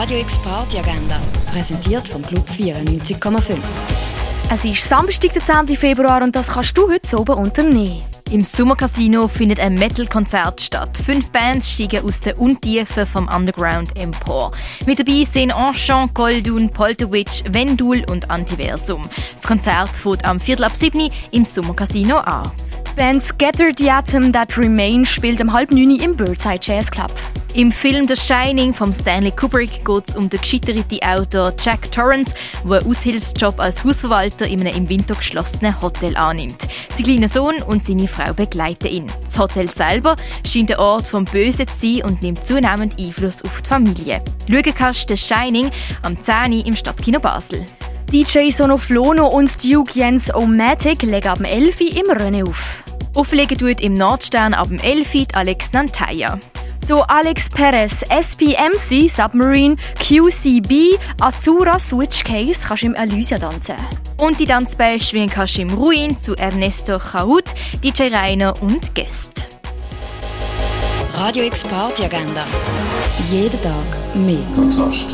Radio X Party Agenda, präsentiert vom Club 94,5. Es ist Samstag, der 10. Februar und das kannst du heute oben unternehmen. Im Sommercasino findet ein Metal-Konzert statt. Fünf Bands steigen aus den Untiefen vom Underground empor. Mit dabei sind Enchant, Goldun, Polterwitch, Vendul und Antiversum. Das Konzert fängt am Viertel ab 7 im Sommercasino an. Die Band Scatter the Atom That Remain spielt um halb neun im Birdside Jazz Club. Im Film The Shining von Stanley Kubrick geht es um den gescheiterten Autor Jack Torrance, der einen Aushilfsjob als Hausverwalter in einem im Winter geschlossenen Hotel annimmt. Sein kleiner Sohn und seine Frau begleiten ihn. Das Hotel selber scheint ein Ort vom Bösen zu sein und nimmt zunehmend Einfluss auf die Familie. Schauen kannst du The Shining am 10. im Stadtkino Basel. DJ Sonoflono und Duke Jens Omatic legen ab dem 11. im Rennen auf. Auflegen tut im Nordstern ab dem 11. Alex Nantaya. So Alex Perez, SPMC, Submarine, QCB, Azura, Switchcase kannst du im Elysia tanzen. Und die Tanzbeine schwingen kannst du im Ruin zu Ernesto Chaut, DJ Rainer und Guest. Radio X Party Agenda. Jeden Tag mehr. Kontrast.